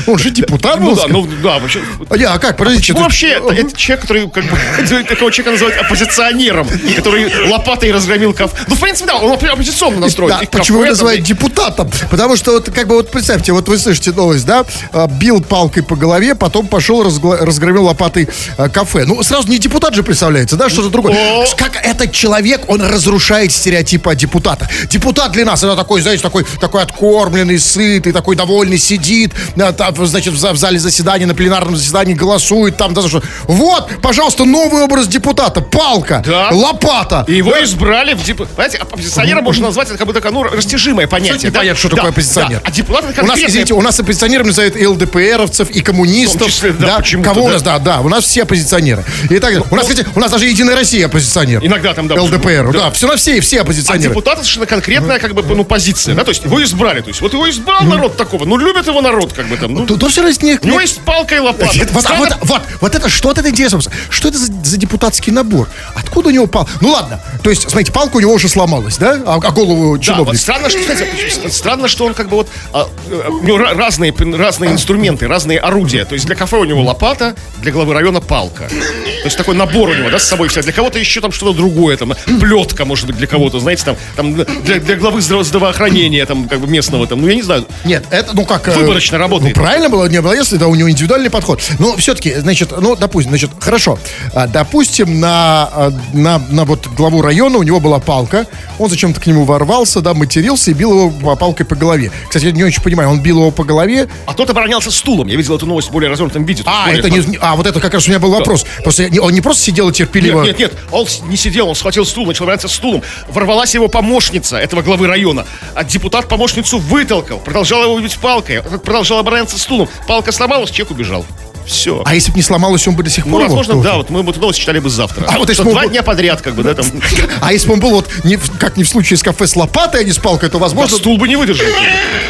Он же депутат Ну был. да, ну да, вообще. А, а как, подождите. Почему это- вообще это, это человек, который как бы [laughs] такого человека называют оппозиционером, который лопатой разгромил кафе. Ну, в принципе, да, он оппо- оппозиционно настроен. Да, почему кафе его называют и- депутатом? Потому что вот как бы вот представьте, вот вы слышите новость, да? А, Бил палкой по голове, потом пошел разгла- разгромил лопатой а, кафе. Ну сразу не депутат же представляется, да, что-то другое. Как этот человек, он разрушает стереотипы о депутатах. Депутат для нас это такой, знаете, такой, такой откормленный, сытый, такой довольный, сидит, а, там, значит, в за- в зале заседания, на пленарном заседании голосует, там, да, что. Вот, пожалуйста, новый образ депутата. Палка, Да. лопата. И его избрали в депутат. Понимаете, оппозиционера можно назвать это как бы такое, ну, растяжимое понятие. да? Непонятно, что такое Да, оппозиционер. да. А депутат это У нас, конкретное- извините, у нас оппозиционерами называют и ЛДПРовцев, и коммунистов. В том числе, да, почему-то, Кого у нас, да, да, у нас все оппозиционеры. И так далее. У нас, кстати, у нас даже Единая Россия оппозиционер. Иногда там, да. ЛДПР, да, все на все, все А оппозиционеры. депутат это совершенно конкретная, как бы, ну, позиция, да, то есть его избрали, то есть вот его избрал народ такого, ну, любит его народ, как бы там, ну, Тут все раз не... у него есть палка и лопата. Вот, вот, вот, вот, это что это интересно? Что это за, депутатский набор? Откуда у него пал? Ну ладно, то есть, смотрите, палка у него уже сломалась, да? А, а голову Да, вот чиновник? странно, что, почему- странно, что он как бы вот а, э, у него ра- разные, разные инструменты, разные орудия. То есть для кафе у него лопата, для главы района палка. То есть такой набор у него, да, с собой вся. Для кого-то еще там что-то другое, там плетка, может быть, для кого-то, знаете, там, там для, для главы здраво- здравоохранения, там, как бы местного, там, ну я не знаю. Нет, это, ну как... э, Выборочно работает. Ну, правильно было, не было, если да, у него индивидуальный подход. Но все-таки, значит, ну, допустим, значит, хорошо. А, Допустим, на, а, на, на вот главу района у него была палка, он зачем-то к нему ворвался, да, матерился и бил его по- палкой по голове. Кстати, я не очень понимаю, он бил его по голове, А тот оборонялся стулом. Я видел эту новость в более развернутом виде. а, Более- это не, а, вот это как раз у меня был вопрос. Просто я не- он не просто сидел и терпеливо... Нет, нет, нет, он не сидел, он схватил стул, начал обороняться стулом. Ворвалась его помощница, этого главы района. А депутат помощницу вытолкал, продолжал его бить палкой, продолжал обороняться стулом. Палка сломалась, человек убежал. Все. А если бы не сломалось, он бы до сих Ну, пор... возможно, да, вот мы бы новость читали бы завтра. А вот если Что два был- дня подряд, как бы, да, там. [laughs] А если бы он был вот, не, как не в случае с кафе с лопатой, а не с палкой, то, возможно, Стул бы не выдержал.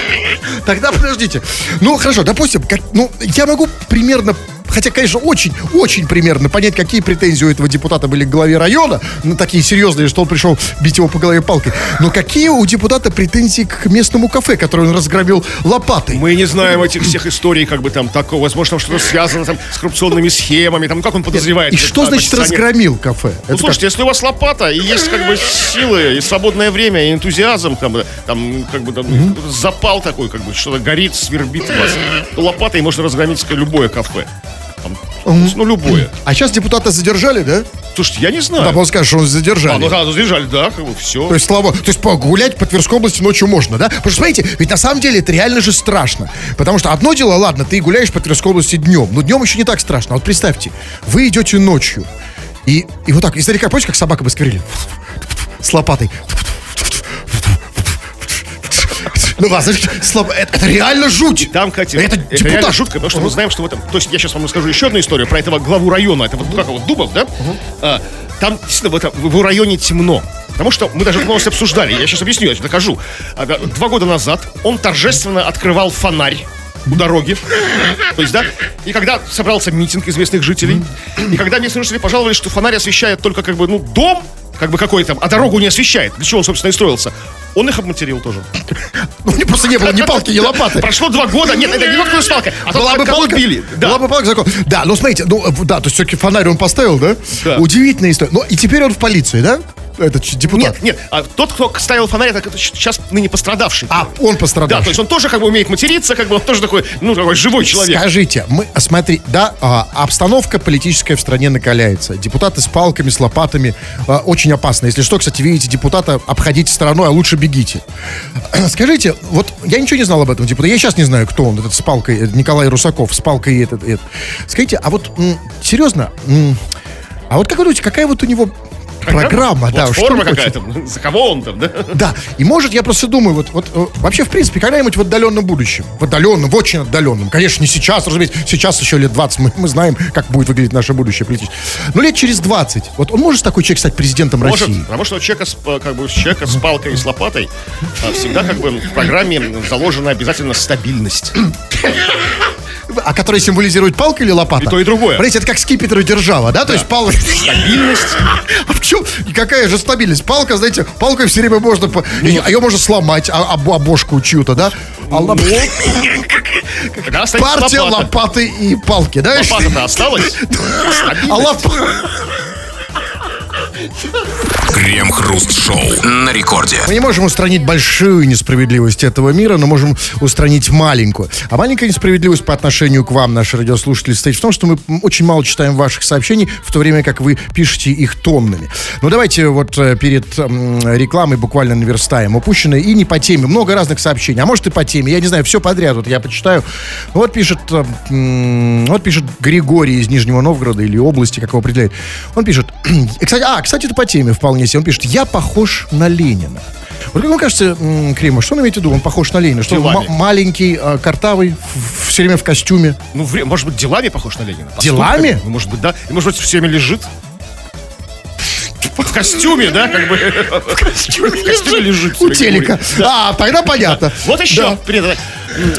[laughs] Тогда подождите. Ну, хорошо, допустим, ну, я могу примерно Хотя, конечно, очень, очень примерно понять, какие претензии у этого депутата были к главе района, ну, такие серьезные, что он пришел бить его по голове палкой. Но какие у депутата претензии к местному кафе, которое он разгромил лопатой? Мы не знаем этих всех историй, как бы там такого. Возможно, там что-то связано там с коррупционными схемами. Там, как он подозревает? И этот что значит разгромил кафе? Ну, Это слушайте, если у вас лопата, и есть как бы силы, и свободное время, и энтузиазм, бы, там, как бы, там, запал такой, как бы, что-то горит, свербит у вас, то лопатой можно разгромить любое кафе. Ну, любое. А сейчас депутата задержали, да? Слушайте, я не знаю. Да, он скажет, что он задержали. А, ну да, задержали, да, как бы, все. То есть, слава, то есть погулять по Тверской области ночью можно, да? Потому что, смотрите, ведь на самом деле это реально же страшно. Потому что одно дело, ладно, ты гуляешь по Тверской области днем, но днем еще не так страшно. Вот представьте, вы идете ночью, и, и вот так, издалека, помните, как собака бы скверили? С лопатой. Ну, ладно, значит, слабо- это, это реально жуть. Там, кстати, это, это, депутат. реально жутко, потому что мы знаем, что в этом... То есть я сейчас вам расскажу еще одну историю про этого главу района, это вот, как его, Дубов, да? А, там действительно в, этом, в районе темно. Потому что мы даже эту новость обсуждали. Я сейчас объясню, я сейчас докажу. А, Два года назад он торжественно открывал фонарь у дороги. То есть, да, и когда собрался митинг известных жителей, и когда местные жители пожаловались, что фонарь освещает только как бы, ну, дом, как бы какой там, а дорогу не освещает, для чего он, собственно, и строился, он их обматерил тоже. [laughs] У него просто не было ни палки, ни лопаты. Прошло два года, нет, это не тот, кто с палкой, а тот, Была бы палка, били. Была бы палка закон. Да, ну смотрите, ну да, то есть все-таки фонарь он поставил, да? Да. Удивительная история. Ну и теперь он в полиции, да? Этот депутат? Нет, нет, а тот, кто ставил фонарь, это сейчас ныне пострадавший. А, он Да, пострадал. то есть он тоже как бы умеет материться, как бы он тоже такой, ну, такой живой человек. Скажите, мы, а, смотри, да, а, обстановка политическая в стране накаляется. Депутаты с палками, с лопатами. а, очень опасно. Если что, кстати, видите депутата, обходите стороной, а лучше бегите. [clears throat] Скажите, вот я ничего не знал об этом депутате. Я сейчас не знаю, кто он, этот с палкой, э, Николай Русаков, с палкой этот. этот. Скажите, а вот серьезно, а вот как вы думаете, какая вот у него программа, да, что Форма какая-то. За кого он там, да? Да, и может, я просто думаю, вот, вот э, вообще, в принципе, когда-нибудь в отдаленном будущем, в отдаленном, в очень отдаленном, конечно, не сейчас, разумеется, сейчас еще лет 20, мы, мы знаем, как будет выглядеть наше будущее политическое, но лет через 20, вот он может такой человек стать президентом Может, России? потому что у человека, с, э, как бы, человека с палкой и с лопатой а, всегда как бы в программе заложена обязательно стабильность. [clears throat] А который символизирует палка или лопата? И то, и другое. Смотрите, это как скипетр и держава, да? То есть палка... Стабильность. [laughs] А в чем? И какая же стабильность? Палка, знаете, палкой все время можно... по- Ее можно сломать, а, об- обошку чью-то, да? А лоп- Партия лопата. лопаты и палки, да? Лопата-то осталась. [laughs] А лоп- [laughs] Крем-хруст-шоу на рекорде. Мы не можем устранить большую несправедливость этого мира, но можем устранить маленькую. А маленькая несправедливость по отношению к вам, наши радиослушатели, состоит в том, что мы очень мало читаем ваших сообщений, в то время как вы пишете их тоннами. Ну, давайте вот э, перед рекламой буквально наверстаем упущенное и не по теме. Много разных сообщений, а может и по теме. Я не знаю, все подряд. Вот я почитаю. Вот пишет, э, вот пишет Григорий из Нижнего Новгорода или области, как его определяет. Он пишет, [clears throat] кстати, а, кстати, это по теме вполне себе. Он пишет, я похож на Ленина. Вот как вам кажется, м, Крима, что он имеет в виду? Он похож на Ленина? Что он Делами. ма- маленький, э, картавый, в- все время в костюме. Ну, может быть, делами похож на Ленина. Делами? Поступками? Ну, может быть, да. И, может быть, все время лежит. В костюме, да, как бы. В костюме, лежит. всё У время, телека. Да. А, тогда понятно. Вот еще, Да. привет,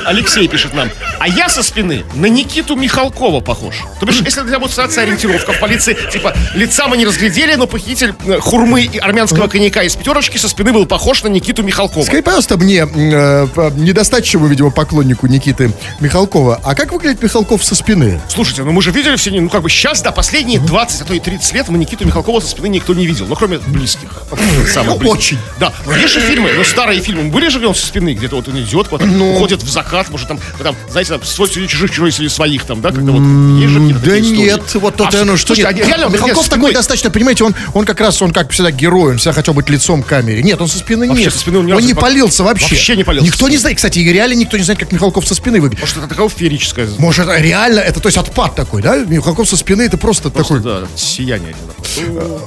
Алексей пишет нам. А я со спины на Никиту Михалкова похож. То бишь, если для ситуация ориентировка в полиции, типа, лица мы не разглядели, но похититель э, хурмы и армянского коньяка из пятерочки со спины был похож на Никиту Михалкова. Скажи, пожалуйста, мне, э, недостаточному, видимо, поклоннику Никиты Михалкова, а как выглядит Михалков со спины? Слушайте, ну мы же видели все, ну как бы сейчас, да, последние 20, а то и 30 лет мы Никиту Михалкова со спины никто не видел, ну кроме близких. Самых Ну, близких. очень. Да, есть же фильмы, ну старые фильмы, были же где он со спины, где-то вот он идет, Ну. уходит в закат, может там, там, знаете, там, свой среди чужих, чужой среди своих там, да, когда вот есть же какие-то Да такие истории. нет, вот то А, оно что слушайте, нет. а реально, Михалков нет, такой спиной- достаточно, понимаете, он, он как раз, он как всегда герой, он всегда хотел быть лицом к камере. Нет, он со спины Вообще нет. со спины он он не полился вообще. Вообще не полился Никто не знает, кстати, реально никто не знает, как Михалков со спины выглядит. Может, это такое феерическое. Может, это реально, это то есть отпад такой, да? Михалков со спины это просто, такой, Да, сияние.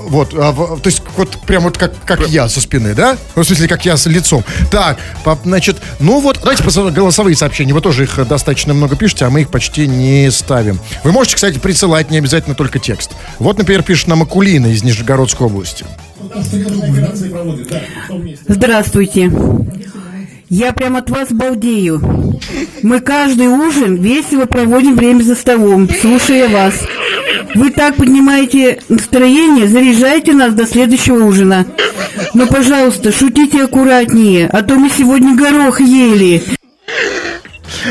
вот, а, в- то есть вот прям вот как, как я со спины, да? Ну, в смысле, как я с лицом. Так, значит, ну вот, давайте посмотрим голосовые сообщения. Вы тоже их достаточно много пишете, а мы их почти не ставим. Вы можете, кстати, присылать не обязательно только текст. Вот, например, пишет нам Акулина из Нижегородской области. Здравствуйте. Я прям от вас балдею. Мы каждый ужин весело проводим время за столом, слушая вас. Вы так поднимаете настроение, заряжайте нас до следующего ужина. Но, пожалуйста, шутите аккуратнее, а то мы сегодня горох ели.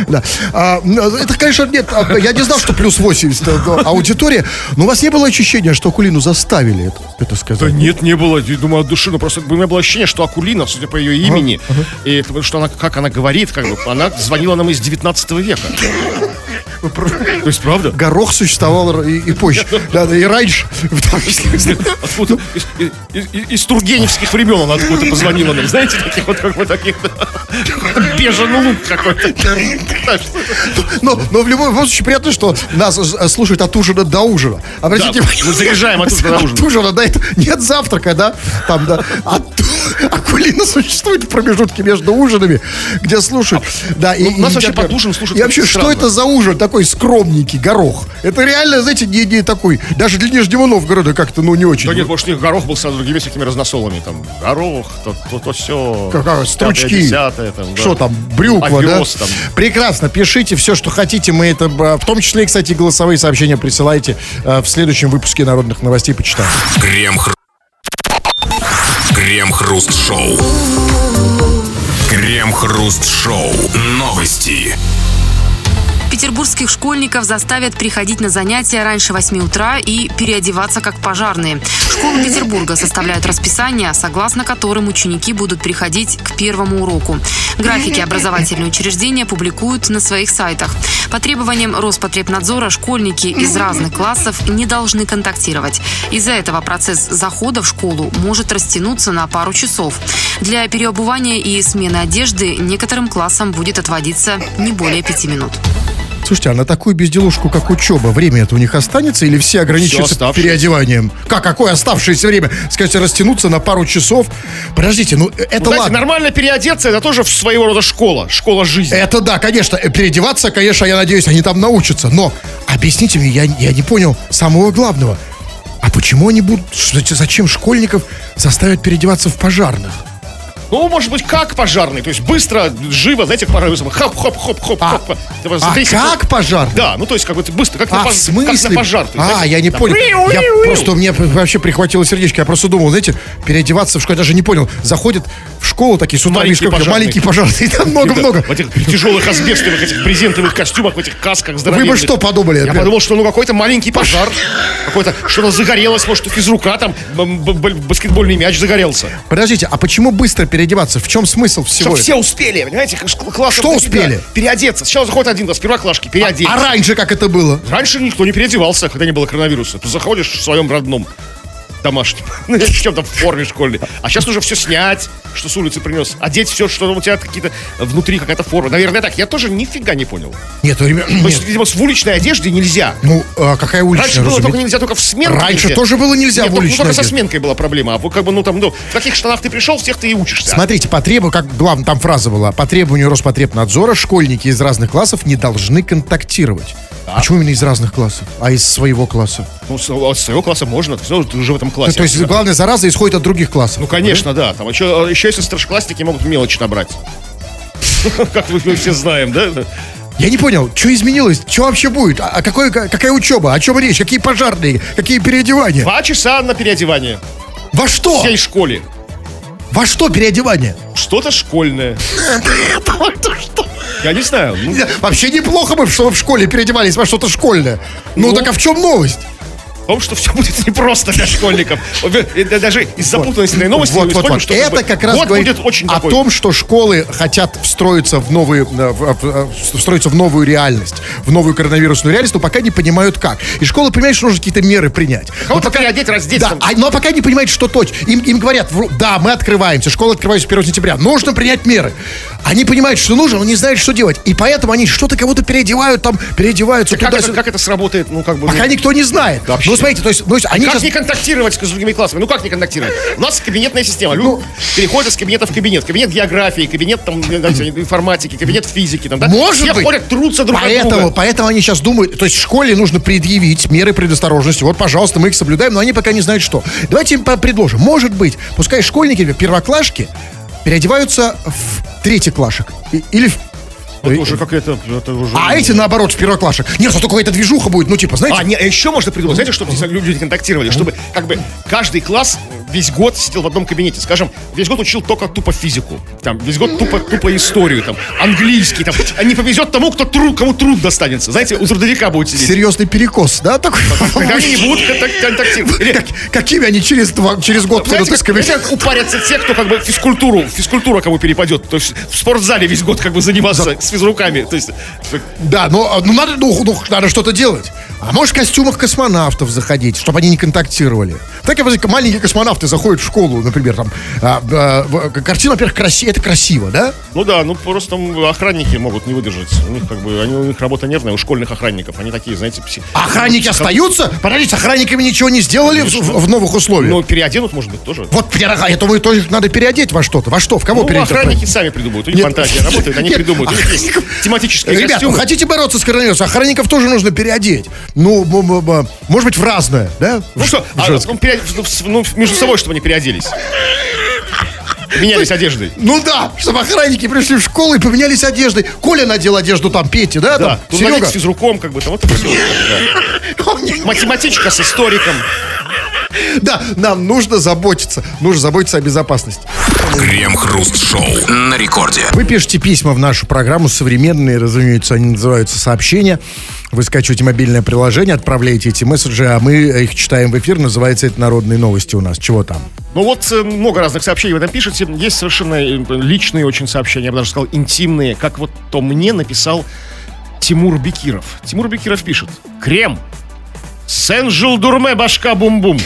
Да. А, это, конечно, нет, а, я не знал, что плюс 80 э, аудитория, но у вас не было ощущения, что Акулину заставили это, это Да сказать? нет, не было, я думаю, от души, но просто у меня было ощущение, что Акулина, судя по ее имени, и это, потому что она, как она говорит, как бы, она звонила нам из 19 века. [laughs] То есть, правда? Горох существовал и, и позже, да, да, и раньше. в том числе. Откуда? Из, из- из- тургеневских времен она откуда-то позвонила нам. Знаете, таких вот, как бы, таких, бежен лук какой-то. Но, но в любом случае приятно, что нас слушают от ужина до ужина. Обратите Да, мы заряжаем от ужина до ужина. От ужина, да, это нет завтрака, да? Там, да. От, акулина существует в промежутке между ужинами, где слушают. Да, и, Ну, нас и вообще под ужин слушают И вообще, что это за ужин такой скромненький, горох? Это реально, знаете, не, не такой, даже для Нижнего Новгорода как-то, ну, не очень. Да нет, может, у них горох был сразу другими всякими разносолами. Там горох, то, то, то все. Какая, стручки. Десятое, там, да. Что там, брюква, Овес да? там. Прекрасно, пишите все, что хотите. Мы это, э, в том числе, кстати, голосовые сообщения присылайте э, в следующем выпуске народных новостей почитаем. Крем-хруст. Крем-хруст-шоу. Крем-хруст-шоу. Новости. Петербургских школьников заставят приходить на занятия раньше 8 утра и переодеваться как пожарные. Школы Петербурга составляют расписание, согласно которым ученики будут приходить к первому уроку. Графики образовательные учреждения публикуют на своих сайтах. По требованиям Роспотребнадзора школьники из разных классов не должны контактировать. Из-за этого процесс захода в школу может растянуться на пару часов. Для переобувания и смены одежды некоторым классам будет отводиться не более пяти минут. Слушайте, а на такую безделушку, как учеба, время это у них останется или все ограничатся оставшееся. переодеванием? Как, какое оставшееся время? Скажите, растянуться на пару часов? Подождите, ну это Ну, знаете, ладно. нормально переодеться, это тоже своего рода школа, школа жизни. Это да, конечно, э, переодеваться, конечно, я надеюсь, они там научатся. Но объясните мне, я, я не понял самого главного. А почему они будут, зачем школьников заставят переодеваться в пожарных? Ну, может быть, как пожарный, то есть быстро, живо, знаете, пожарный, хоп-хоп-хоп-хоп. А, а как пожарный? Да, ну то есть как бы быстро, как, А, на, в смысле? как на пожар. а, знаете, я не там, понял. «Уиу, Я просто, уиу». мне вообще прихватило сердечко. Я просто думал, знаете, переодеваться в школу, я даже не понял. Заходят в школу такие с утра, Маленькие пожарные. маленькие пожарные, там много-много. В этих тяжелых асбестовых, этих брезентовых костюмах, в этих касках Вы здоровенных. бы что подумали? Я подумал, что ну какой-то маленький пожар, какой-то что-то загорелось, может, физрука там баскетбольный мяч загорелся. Подождите, а почему быстро переодеваться? В чем смысл всего Чтобы все успели, понимаете, классом Что успели? Переодеться. Сначала заходит один класс, первоклашки, переодеть. А раньше как это было? Раньше никто не переодевался, когда не было коронавируса. Ты заходишь в своем родном домашнем, [laughs] ну, в чем-то в форме школьной. А сейчас нужно все снять, что с улицы принес. Одеть все, что у тебя какие-то внутри какая-то форма. Наверное, так. Я тоже нифига не понял. Нет, ну, ребят, То есть, видимо, в уличной одежде нельзя. Ну, а какая уличная, Раньше было только нельзя, только в сменке Раньше нельзя. тоже было нельзя Нет, в только- ну, уличной только со сменкой была проблема. А вот как бы, ну там, ну, в каких штанах ты пришел, в тех ты и учишься. Смотрите, по требу- как главное, там фраза была, по требованию Роспотребнадзора школьники из разных классов не должны контактировать. Почему именно из разных классов, а из своего класса? Ну, с, от своего класса можно, ты уже в этом классе. То есть, главное, зараза исходит от других классов. Ну, конечно, да. Там еще, еще если старшеклассники могут мелочь набрать. [laughs] Как мы все знаем, да? Я не понял, что изменилось, что вообще будет, а а какой, какая учеба, о чем речь, какие пожарные, какие переодевания? Два часа на переодевание. Во что? Всей школе. Во что переодевание? Что-то школьное. Я не знаю. ну, Вообще неплохо бы, чтобы в школе переодевались во что-то школьное. Ну, Ну. так а в чем новость? Том, что все будет непросто для школьников. Э, Даже из запутанности новости Вот, вот, вот. что Это как раз говорит будет очень о том, что школы хотят встроиться в новую, э, в- встроиться в новую реальность, в новую коронавирусную реальность, но пока не понимают как. И школа понимает, что нужно какие-то меры принять. Кого-то переодеть, раздеть. Да, а- но пока не понимают, что точно. Им, им говорят, да, мы открываемся, школа открывается 1 сентября, нужно принять меры. Они понимают, что нужно, но не знают, что делать. И поэтому они что-то кого-то переодевают, там, переодеваются Как это, туда как это сработает? Ну, как бы... Пока ну, никто не знает. Вообще. Ну, смотрите, то есть, ну, они Как сейчас... не контактировать с другими классами? Ну как не контактировать? У нас кабинетная система. Люди переходят из кабинета в кабинет. Кабинет географии, кабинет там, знаю, [clears throat] информатики, кабинет физики. Там, да? Может Все быть. ходят, трутся друг Поэтому, друга. поэтому они сейчас думают, то есть школе нужно предъявить меры предосторожности. Вот, пожалуйста, мы их соблюдаем, но они пока не знают, что. Давайте им предложим. Может быть, пускай школьники, первоклашки, переодеваются в третьеклашек. И- Или в Это уже какая-то... Это уже... А эти, наоборот, в первоклашек. Нет, зато какая-то движуха будет, ну, типа, знаете... А, не, а еще можно придумать, знаете, чтобы люди контактировали, чтобы как бы каждый класс весь год сидел в одном кабинете. Скажем, весь год учил только тупо физику, там, весь год тупо, тупо историю, там, английский, там, а не повезет тому, кто труд, кому труд достанется. Знаете, у трудовика будет сидеть. Серьезный перекос, да, такой? Тогда они не будут контак- контактировать. Какими они через, два, через год Знаете, как, как упарятся те, кто как бы физкультуру, физкультура кому перепадет. То есть в спортзале весь год как бы заниматься с физруками. То есть Да, но ну, надо, ну, ну, надо что-то делать. А может в костюмах космонавтов заходить, чтобы они не контактировали. Так я возьму, маленькие космонавты заходят в школу, например, там, а, а, картина, во-первых, красиво, это красиво, да? Ну да, ну просто охранники могут не выдержать. У них как бы, они, у них работа нервная, у школьных охранников. Они такие, знаете, пси... А охранники психо- остаются? Подождите, охранниками ничего не сделали в, в- в новых условиях? Ну, переоденут, может быть, тоже. вот, я, думаю, тоже надо переодеть во что-то. Во что? В кого Ну, переодеть? охранники сами придумают. У них Нет. фантазия работает, они Нет, придумают. У них есть охранников- тематические Ребята, ну, костюмы. хотите бороться с коронавирусом? Охранников тоже нужно переодеть. Ну, может быть, в разное, да? Ну что, а, ну, переод- ну, между собой, чтобы они переоделись. Менялись одеждой. Ну да, чтобы охранники пришли в школу и поменялись одеждой. Коля надел одежду там Пети, да? Да, там, Серега. с физруком, как бы, там, вот это все. [laughs] Математичка с историком. [laughs] Да, нам нужно заботиться. Нужно заботиться о безопасности. Крем-хруст-шоу на рекорде. Вы пишете письма в нашу программу современные, разумеется, они называются сообщения. Вы скачиваете мобильное приложение, отправляете эти месседжи, а мы их читаем в эфир. Называется это «Народные новости» у нас. Чего там? Ну вот э, много разных сообщений вы там пишете. Есть совершенно э, личные очень сообщения, я бы даже сказал, интимные. Как вот то мне написал Тимур Бекиров. Тимур Бекиров пишет. Крем. Сен-Жил Дурме, башка бум-бум.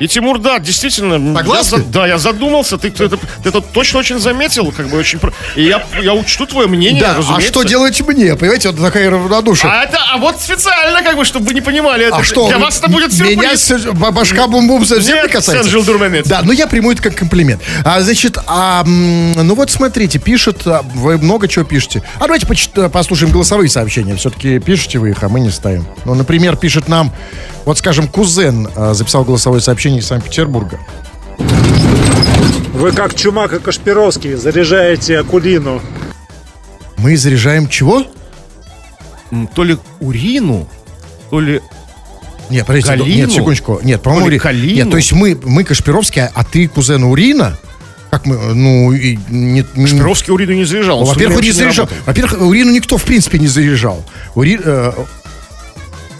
И Тимур, да, действительно. Согласны? я за- да, я задумался. Ты, ты это, ты это точно очень заметил, как бы очень. И я, я учту твое мнение, да, а разумеется. что делать мне? Понимаете, вот такая равнодушие. А это, а вот специально, как бы, чтобы вы не понимали, это А что? для вас это будет сюрприз. Меня с- башка бум-бум совсем Нет, не касается. Имеется. Да, но я приму это как комплимент. А, значит, а, ну вот смотрите, пишет, а, вы много чего пишете. А давайте почит- послушаем голосовые сообщения. Все-таки пишете вы их, а мы не ставим. Ну, например, пишет нам, вот скажем, кузен а, записал голосовое сообщение из Санкт-Петербурга. Вы как Чумак и Кашпировский заряжаете Акулину. Мы заряжаем чего? То ли урину, то ли Нет, подождите, Галину? нет, секундочку. Нет, по-моему, Ри- Калину? Нет, то есть мы, мы Кашпировский, а- ты кузен Урина? Как мы, ну, и не, не- Шпировский урину не заряжал. Ну, Во-первых, не заряжал. Во-первых, урину никто, в принципе, не заряжал. Ури- э,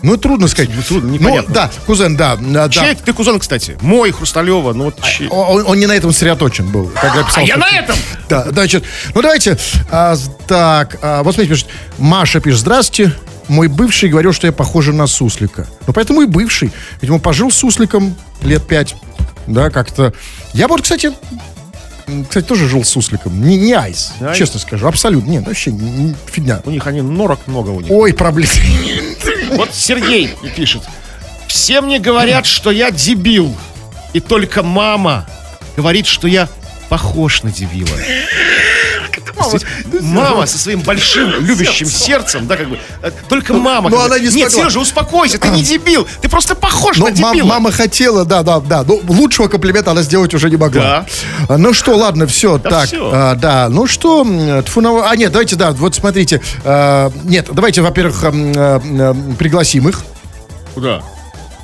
ну, трудно сказать. Трудно, Ну, непонятно. да, кузен, да. да, Чей ты кузен, кстати? Мой, Хрусталева, ну вот чей? Он, он не на этом сосредоточен был. Когда писал А я на этом! Да, значит, ну давайте, а, так, а, вот смотрите, пишет, Маша пишет, здравствуйте, мой бывший говорил, что я похожа на суслика. Ну, поэтому и бывший. Ведь он пожил с сусликом лет пять, да, как-то. Я вот, кстати, кстати, тоже жил с сусликом. Не, не айс, Айс? честно скажу, абсолютно. Нет, вообще не- не- фигня. У них они норок много у них. Ой, проблем. Вот Сергей пишет. Все мне говорят, что я дебил. И только мама говорит, что я похож на дебила. Представляете, Мама со своим большим любящим сердцем, да, как бы. э, Только мама. бы, она не Нет. Сережа, успокойся, ты не [clears throat] дебил. Ты просто похож на дебила. мама хотела, да, да, да. Ну, лучшего комплимента она сделать уже не могла. Ну что, ладно, все, так, а, да. Ну что, на- А, нет, давайте, да, вот смотрите. а, нет, давайте, во-первых, м, пригласим их. Куда?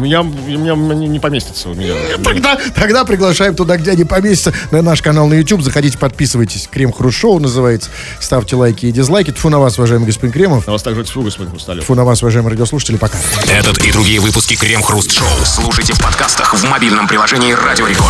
У меня, у меня не не поместится у меня. Тогда, тогда приглашаем туда, где они поместятся, на наш канал на YouTube. Заходите, подписывайтесь. Крем Хруст Шоу называется. Ставьте лайки и дизлайки. Тфу на вас, уважаемый господин Кремов. На вас также тьфу, господин Хрусталев. Тфу на вас, уважаемые радиослушатели. Пока. Этот и другие выпуски Крем-хруст-шоу слушайте в подкастах в мобильном приложении Радио Рекорд.